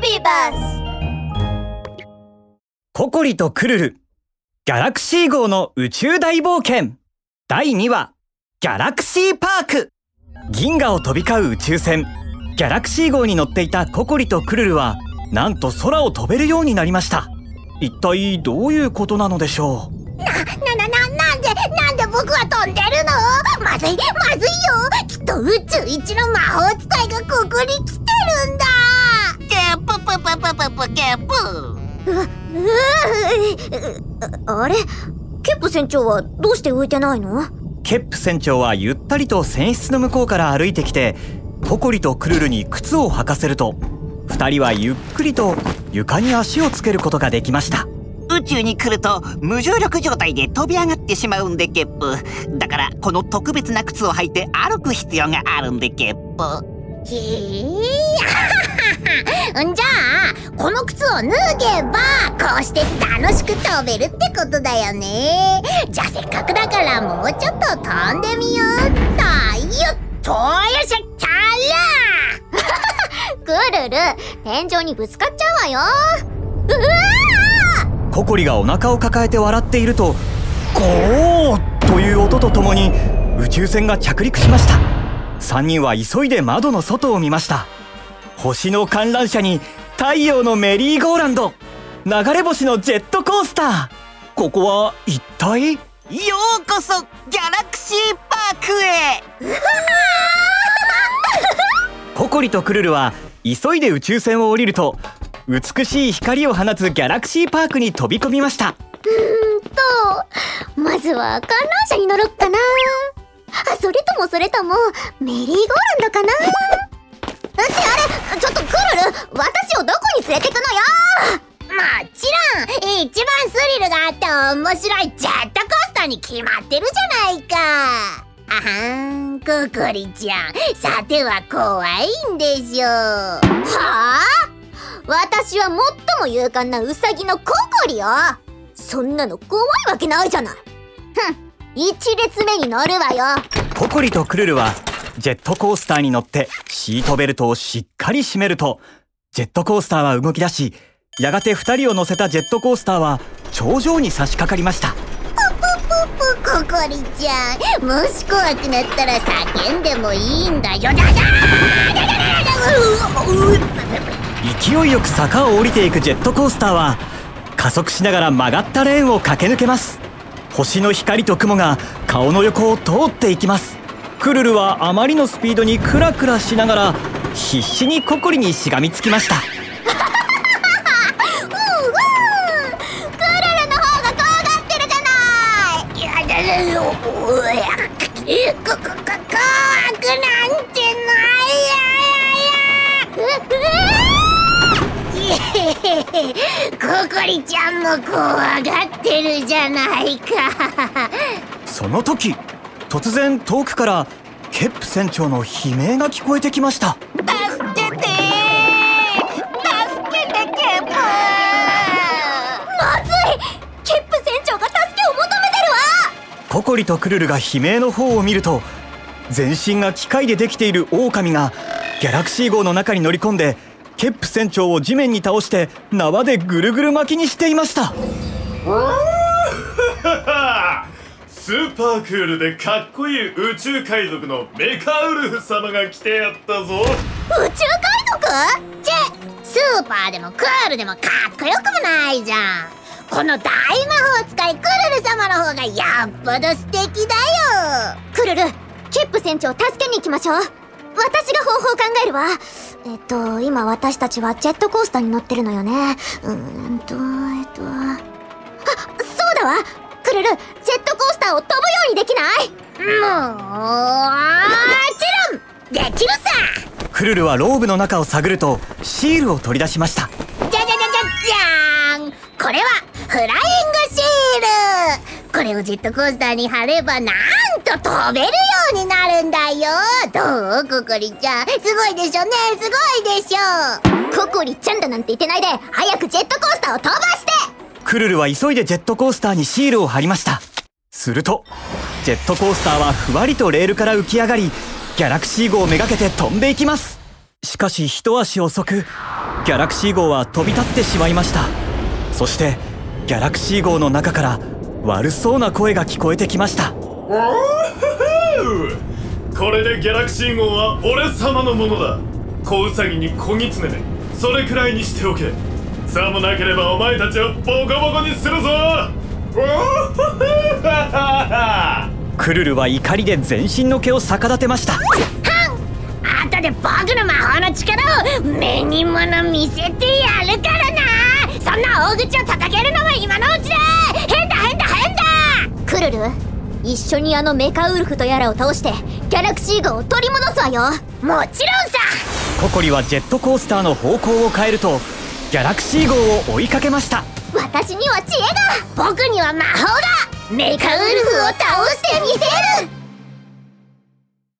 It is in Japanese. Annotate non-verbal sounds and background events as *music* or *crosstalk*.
ビバスココリとクルル。ギャラクシー号の宇宙大冒険。第2話ギャラクシーパーク。銀河を飛び交う宇宙船。ギャラクシー号に乗っていたココリとクルルはなんと空を飛べるようになりました。一体どういうことなのでしょう？な、な、な、なんで、なんで僕は飛んでるの？まずい、まずいよ。きっと宇宙一の魔法使いがここに来てケープう、うあれ？ケップ船長はどうして浮いてないの？ケップ船長はゆったりと船室の向こうから歩いてきてココリとクルルに靴を履かせると二人はゆっくりと床に足をつけることができました。宇宙に来ると無重力状態で飛び上がってしまうんでケップ。だからこの特別な靴を履いて歩く必要があるんでケップ。へえんじゃあこの靴を脱げばこうして楽しく飛べるってことだよね。じゃあせっかくだからもうちょっと飛んでみよう。っとよ。っとよしゃったらクルル天井にぶつかっちゃうわよ。うわココリがお腹を抱えて笑っているとゴーという音とともに宇宙船が着陸しました。3人は急いで窓の外を見ました。星の観覧車に太陽のメリーゴーランド。流れ星のジェットコースター。ここは一体？ようこそギャラクシーパークへ。*laughs* ココリとクルルは急いで宇宙船を降りると美しい光を放つギャラクシーパークに飛び込みました。とまずは観覧車に乗ろっかな。あそれともそれともメリーゴーランドかなあれちょっとクルル私をどこに連れてくのよ。もちろん一番スリルがあって面白いジェットコースターに決まってるじゃないかあはんココリちゃん。さては怖いんでしょうはあ私は最も勇敢な。ウサギのココリよそんなの怖いわけないじゃない。ふん。一列目に乗るわよ。ココリとクルルはジェットコースターに乗ってシートベルトをしっかり締めるとジェットコースターは動き出しやがて2人を乗せたジェットコースターは頂上に差し掛かりました。ココリちゃんもし怖くなったら叫んでもいいんだよ勢いよく坂を降りていくジェットコースターは加速しながら曲がったレーンを駆け抜けます星の光と雲が顔の横を通っていきますクルルはあまりのスピードにクラクラしながら必死にココリにしがみつきました。*laughs* クルルの方が怖がってるじゃない。いやだだようやこここ怖くなんてないやややココリちゃんも怖がってるじゃないかその時突然遠くからケップ船長の悲鳴が聞こえてきました。助けて助けてケープ。まずい。ケップ船長が助けを求めてるわ。ココリとクルルが悲鳴の方を見ると全身が機械でできている狼がギャラクシー号の中に乗り込んでケップ船長を地面に倒して縄でぐるぐる巻きにしていました *laughs* スーパークールでかっこいい宇宙海賊のメカウルフ様が来てやったぞ。宇宙海賊チェスーパーでもクールでもかっこよくもないじゃん。この大魔法使いクルル様の方がよっぽど素敵だよ。クルルケップ船長助けに行きましょう。私が方法を考えるわ。えっと今私たちはジェットコースターに乗ってるのよね。うーんとえっと。あそうだわ。クルルを飛ぶようにできない。もちろんできるさクルルはローブの中を探るとシールを取り出しましたじゃじゃじゃじゃじゃーんこれはフライングシールこれをジェットコースターに貼ればなんと飛べるようになるんだよどうココリちゃんすごいでしょねすごいでしょココリちゃんだなんて言ってないで早くジェットコースターを飛ばしてクルルは急いでジェットコースターにシールを貼りましたするとジェットコースターはふわりとレールから浮き上がりギャラクシー号をめがけて飛んでいきます。しかし一足遅くギャラクシー号は飛び立ってしまいました。そしてギャラクシー号の中から悪そうな声が聞こえてきました。これでギャラクシー号は俺様のものだ。小ウサギに小ギツネねそれくらいにしておけ。さもなければお前たちをボコボコにするぞ。クルルは怒りで全身の毛を逆立てました。後で僕の魔法の力を目に物見せてやるからな。そんな大口を叩けるのは今のうちだ。変だ変だ変だ。クルル一緒にあのメカウルフとやらを倒してギャラクシー号を取り戻すわよ。もちろんさ。ココリはジェットコースターの方向を変えるとギャラクシー号を追いかけました私には知恵が。僕には魔法が。メカウルフを倒してみせる。